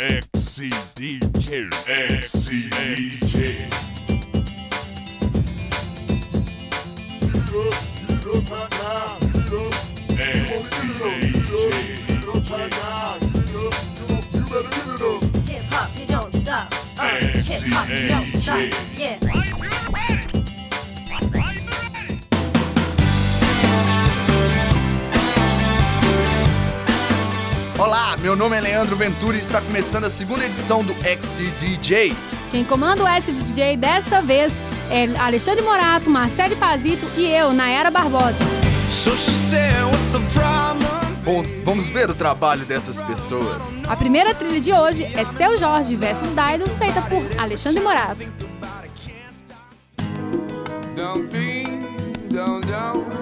XCDJ. Hip hop, you don't stop. Uh, hip hop, you don't stop. Yeah. Olá, meu nome é Leandro Ventura e está começando a segunda edição do XCDJ. Quem comanda o SDJ desta vez é Alexandre Morato, Marcelo Pazito e eu, Nayara Barbosa. Bom, vamos ver o trabalho dessas pessoas. A primeira trilha de hoje é Seu Jorge vs Daido, feita por Alexandre Morato. Don't don't, don't, don't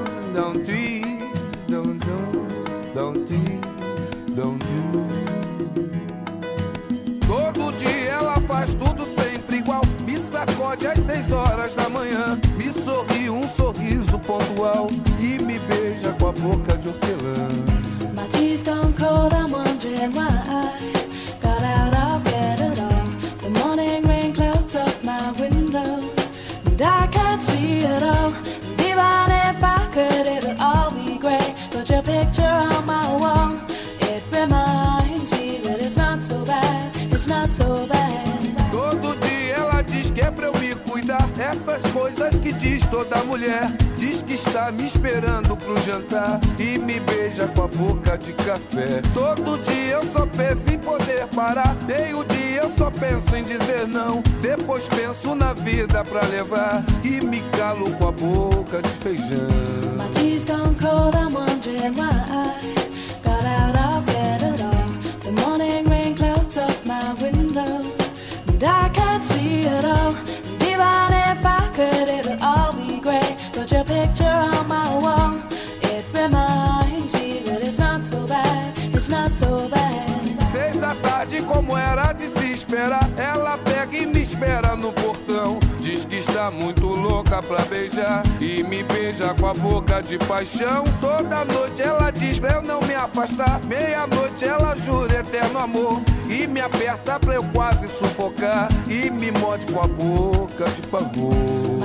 seis horas da manhã. Me sorri um sorriso pontual. E me beija com a boca de hortelã. I'm wondering why coisas que diz toda mulher. Diz que está me esperando pro jantar. E me beija com a boca de café. Todo dia eu só penso em poder parar. Meio dia eu só penso em dizer não. Depois penso na vida pra levar. E me calo com a boca de feijão. My tea's gone cold, I'm wondering why I got out of bed at all. The morning rain clouds up my window, and I can't see it all. De se esperar, ela pega e me espera no portão. Diz que está muito louca pra beijar e me beija com a boca de paixão. Toda noite ela diz pra eu não me afastar. Meia-noite ela jura eterno amor e me aperta pra eu quase sufocar e me morde com a boca de pavor.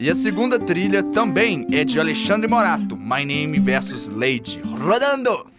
E a segunda trilha também é de Alexandre Morato, My Name vs Lady. Rodando!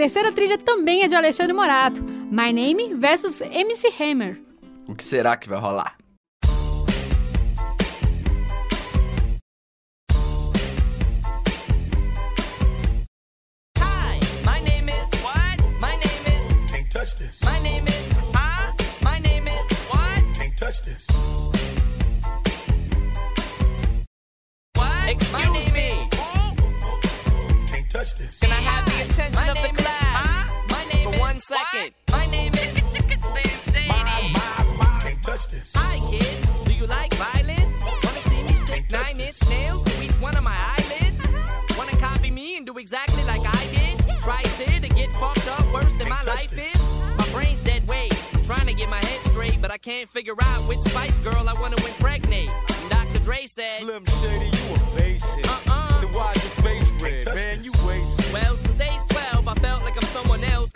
Terceira trilha também é de Alexandre Morato. My Name versus MC Hammer. O que será que vai rolar? Hi, my name is what? My name is. Can't touch this. My name is. Huh? My name is what? Can't touch this. What? Excuse me. Can't touch this. Can I have the attention of the class? My name For one second. My name is. My, my, my. Can't touch this. Hi, kids. Do you like violence? Wanna see me stick nine inch nails to each one of my eyelids? Uh-huh. Wanna copy me and do exactly like I did? Try sit and get fucked up worse than my life is? My brain's dead weight. I'm trying to get my head straight, but I can't figure out which Spice Girl I wanna impregnate. And Dr. Dre said, Slim Shady, you a basic. Uh-uh. Then why's your face red, man? You wasted. Well,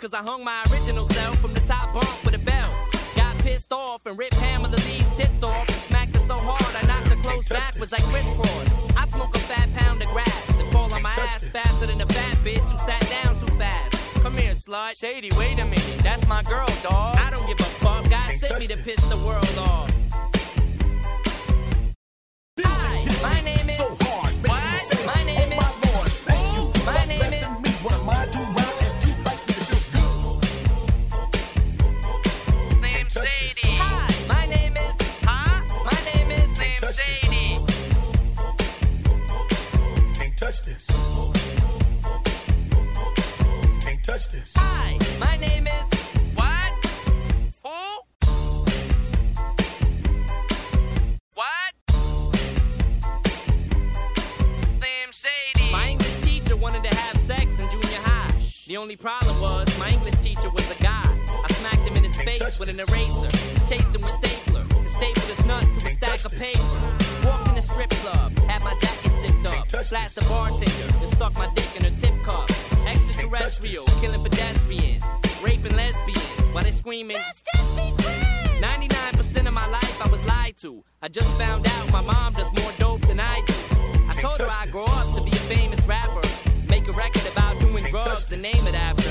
cause I hung my original self from the top bunk with a belt. Got pissed off and ripped Pamela Lee's tits off and smacked her so hard I knocked her clothes backwards like crisscross. I smoke a fat pound of grass and fall on my ass this. faster than a fat bitch who sat down too fast. Come here, slut. Shady, wait a minute. That's my girl, dog. I don't give a fuck. God Can't sent me to piss the world off. Only problem was my English teacher was a guy. I smacked him in his face with an eraser, chased him with stapler, and stapled his nuts to a stack of paper. Walked in a strip club, had my jacket zipped up, touch flashed the this. bartender, and stuck my dick in her tip cup. Extraterrestrial, killing pedestrians, raping lesbians while they screaming. 99% of my life I was lied to. I just found out my mom does more dope than I do. I told her I this. grow up to be a famous rapper. Make a record about doing drugs and name it after.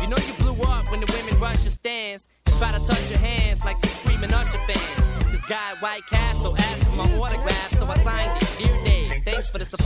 You know you blew up when the women rush your stands and try to touch your hands like some screaming Usher fans. This guy at White Castle asked for my autograph, so I signed it. Dear Dave, thanks for the support.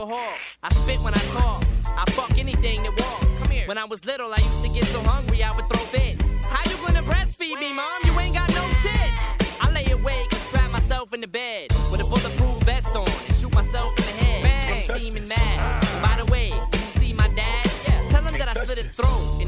Incredible Hulk. I spit when I talk. I fuck anything that walks. Come here. When I was little, I used to get so hungry I would throw fits. How you gonna breastfeed me, mom? You ain't got no tits. I lay awake and strap myself in the bed with a bulletproof vest on and shoot myself in the head. Bang, steaming mad. By the way, you see my dad, tell him that I slit his throat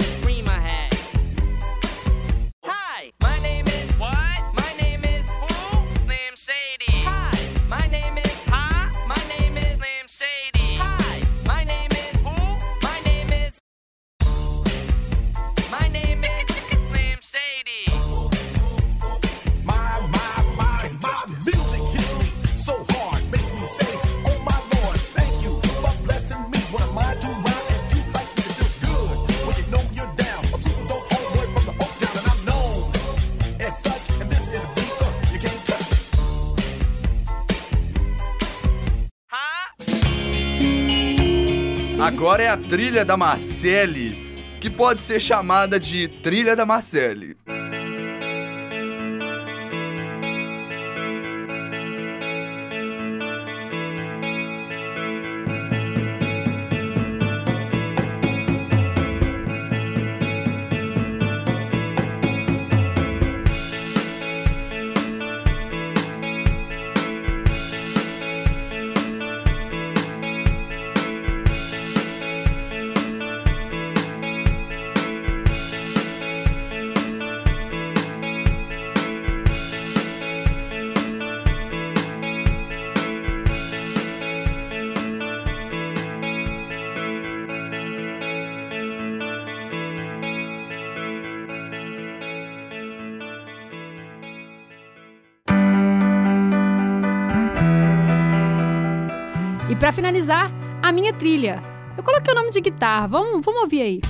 Agora é a trilha da Marcele, que pode ser chamada de trilha da Marcele. Pra finalizar, a minha trilha. Eu coloquei o nome de guitarra. Vamos, vamos ouvir aí.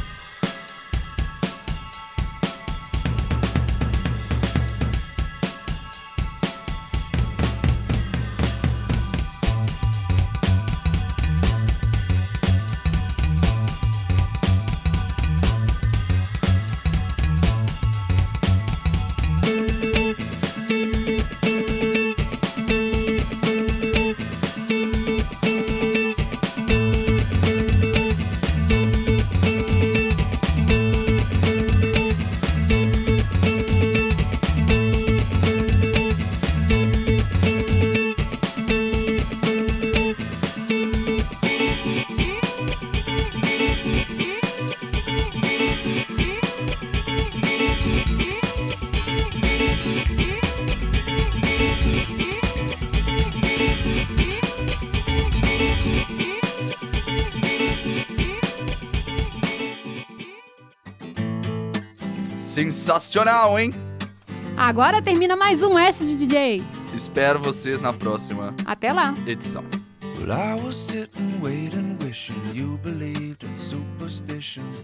Sensacional, hein? Agora termina mais um S de DJ. Espero vocês na próxima Até lá. edição. Well, I was sitting, waiting, wishing you believed in superstitions.